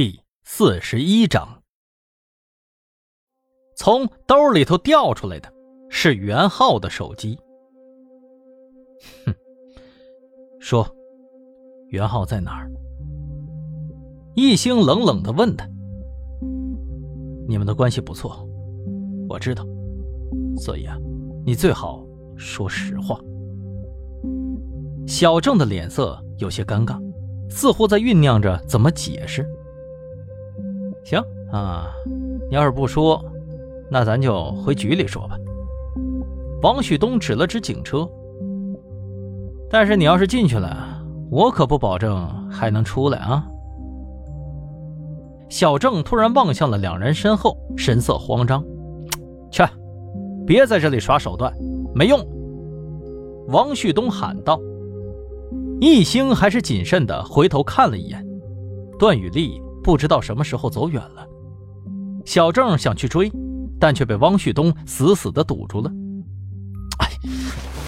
第四十一章，从兜里头掉出来的是袁浩的手机。哼，说，袁浩在哪儿？易星冷冷的问他。你们的关系不错，我知道，所以啊，你最好说实话。小郑的脸色有些尴尬，似乎在酝酿着怎么解释。行啊，你要是不说，那咱就回局里说吧。王旭东指了指警车，但是你要是进去了，我可不保证还能出来啊。小郑突然望向了两人身后，神色慌张：“ 去，别在这里耍手段，没用！”王旭东喊道。易星还是谨慎的回头看了一眼，段雨丽。不知道什么时候走远了，小郑想去追，但却被汪旭东死死的堵住了。哎，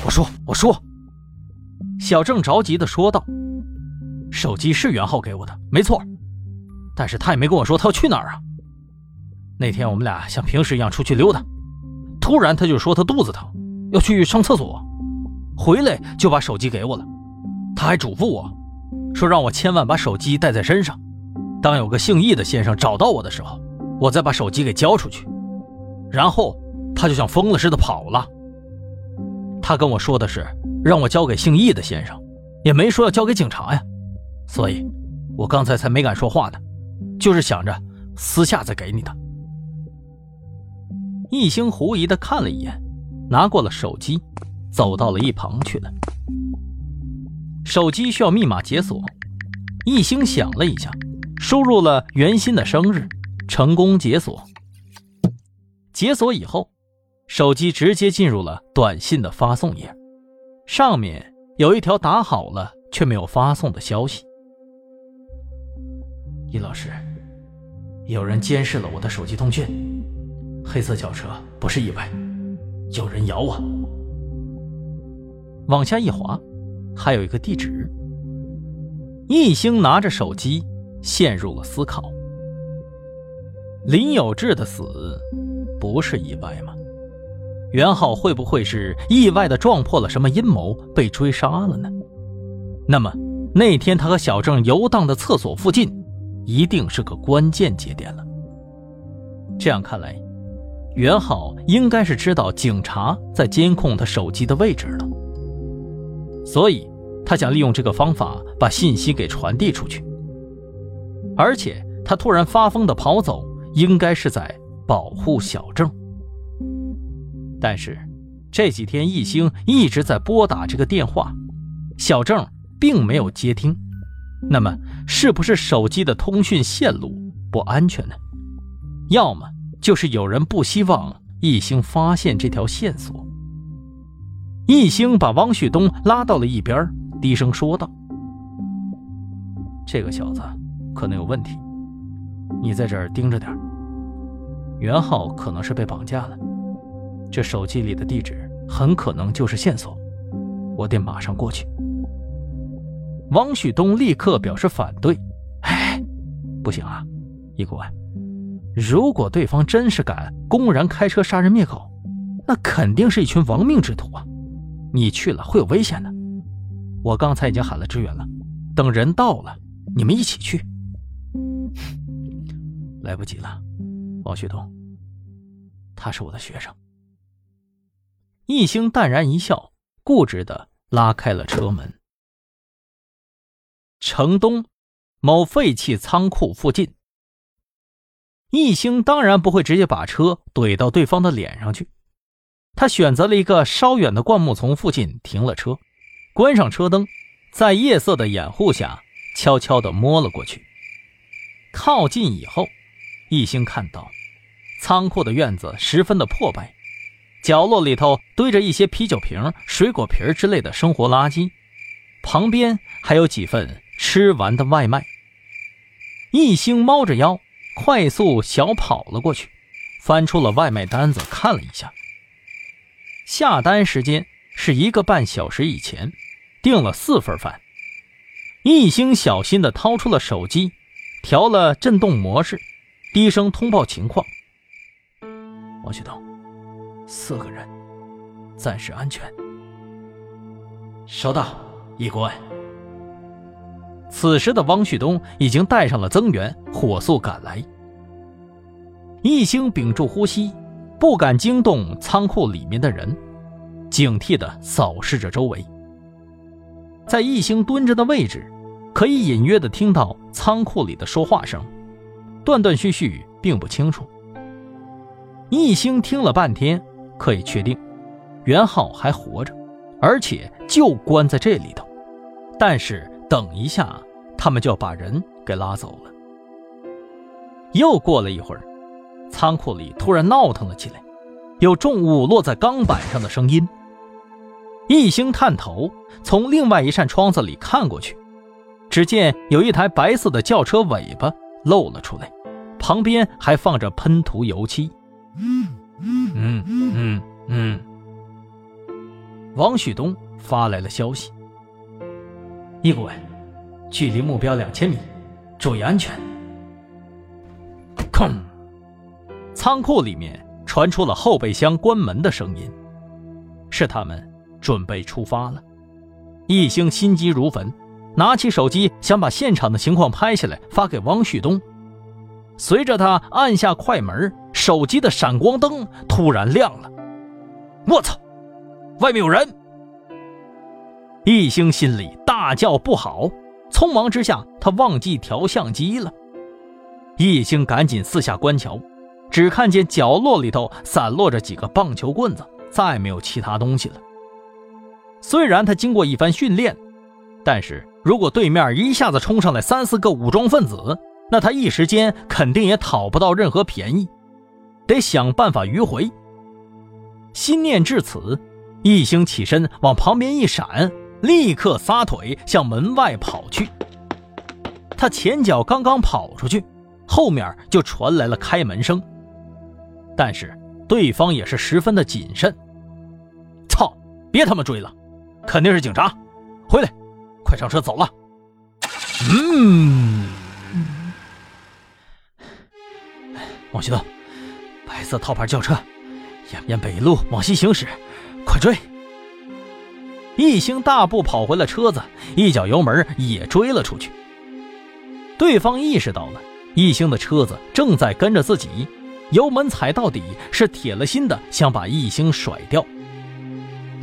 我说，我说，小郑着急的说道：“手机是袁浩给我的，没错，但是他也没跟我说他要去哪儿啊。那天我们俩像平时一样出去溜达，突然他就说他肚子疼，要去上厕所，回来就把手机给我了。他还嘱咐我说让我千万把手机带在身上。”当有个姓易的先生找到我的时候，我再把手机给交出去，然后他就像疯了似的跑了。他跟我说的是让我交给姓易的先生，也没说要交给警察呀。所以，我刚才才没敢说话呢，就是想着私下再给你的。易星狐疑的看了一眼，拿过了手机，走到了一旁去了。手机需要密码解锁，易星想了一下。输入了袁鑫的生日，成功解锁。解锁以后，手机直接进入了短信的发送页，上面有一条打好了却没有发送的消息：“易老师，有人监视了我的手机通讯，黑色轿车不是意外，有人咬我。”往下一滑，还有一个地址。易星拿着手机。陷入了思考。林有志的死不是意外吗？袁浩会不会是意外的撞破了什么阴谋，被追杀了呢？那么那天他和小郑游荡的厕所附近，一定是个关键节点了。这样看来，袁浩应该是知道警察在监控他手机的位置了，所以他想利用这个方法把信息给传递出去。而且他突然发疯的跑走，应该是在保护小郑。但是这几天易星一直在拨打这个电话，小郑并没有接听。那么是不是手机的通讯线路不安全呢？要么就是有人不希望易星发现这条线索。易星把汪旭东拉到了一边，低声说道：“这个小子。”可能有问题，你在这儿盯着点袁浩可能是被绑架了，这手机里的地址很可能就是线索，我得马上过去。汪旭东立刻表示反对：“哎，不行啊，易国，如果对方真是敢公然开车杀人灭口，那肯定是一群亡命之徒啊！你去了会有危险的。我刚才已经喊了支援了，等人到了，你们一起去。”来不及了，王旭东，他是我的学生。易星淡然一笑，固执的拉开了车门。城东某废弃仓库附近，易星当然不会直接把车怼到对方的脸上去，他选择了一个稍远的灌木丛附近停了车，关上车灯，在夜色的掩护下，悄悄的摸了过去。靠近以后。一星看到，仓库的院子十分的破败，角落里头堆着一些啤酒瓶、水果皮之类的生活垃圾，旁边还有几份吃完的外卖。一星猫着腰，快速小跑了过去，翻出了外卖单子看了一下，下单时间是一个半小时以前，订了四份饭。一星小心的掏出了手机。调了震动模式，低声通报情况。王旭东，四个人，暂时安全。收到，易顾问。此时的汪旭东已经带上了增援，火速赶来。一星屏住呼吸，不敢惊动仓库里面的人，警惕地扫视着周围。在一星蹲着的位置，可以隐约地听到仓库里的说话声，断断续续，并不清楚。一星听了半天，可以确定，袁浩还活着，而且就关在这里头。但是等一下，他们就要把人给拉走了。又过了一会儿。仓库里突然闹腾了起来，有重物落在钢板上的声音。一星探头从另外一扇窗子里看过去，只见有一台白色的轿车尾巴露了出来，旁边还放着喷涂油漆。嗯嗯嗯嗯。王旭东发来了消息：“易顾问，距离目标两千米，注意安全。”吭。仓库里面传出了后备箱关门的声音，是他们准备出发了。一星心急如焚，拿起手机想把现场的情况拍下来发给汪旭东。随着他按下快门，手机的闪光灯突然亮了。我操！外面有人！易星心里大叫不好，匆忙之下他忘记调相机了。易星赶紧四下观瞧。只看见角落里头散落着几个棒球棍子，再没有其他东西了。虽然他经过一番训练，但是如果对面一下子冲上来三四个武装分子，那他一时间肯定也讨不到任何便宜，得想办法迂回。心念至此，一星起身往旁边一闪，立刻撒腿向门外跑去。他前脚刚刚跑出去，后面就传来了开门声。但是对方也是十分的谨慎。操！别他妈追了，肯定是警察。回来，快上车走了。嗯。王旭东，白色套牌轿车，延边北路往西行驶，快追！一星大步跑回了车子，一脚油门也追了出去。对方意识到了一星的车子正在跟着自己。油门踩到底，是铁了心的想把一星甩掉。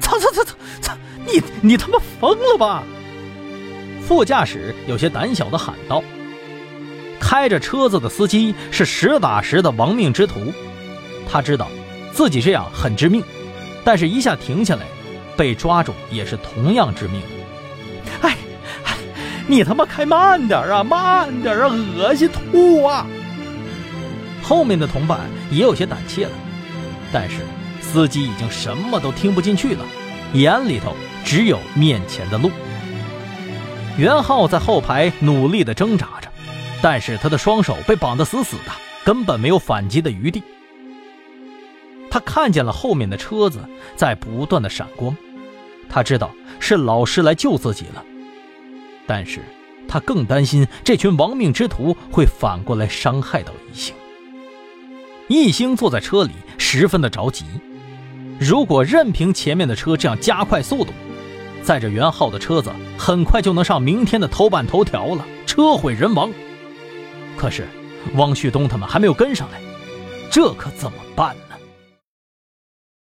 操操操操操！你你他妈疯了吧？副驾驶有些胆小的喊道。开着车子的司机是实打实的亡命之徒，他知道自己这样很致命，但是一下停下来，被抓住也是同样致命。哎，你他妈开慢点啊，慢点啊，恶心吐啊！后面的同伴也有些胆怯了，但是司机已经什么都听不进去了，眼里头只有面前的路。袁浩在后排努力地挣扎着，但是他的双手被绑得死死的，根本没有反击的余地。他看见了后面的车子在不断的闪光，他知道是老师来救自己了，但是他更担心这群亡命之徒会反过来伤害到一星。一星坐在车里，十分的着急。如果任凭前面的车这样加快速度，载着袁浩的车子很快就能上明天的头版头条了，车毁人亡。可是，汪旭东他们还没有跟上来，这可怎么办？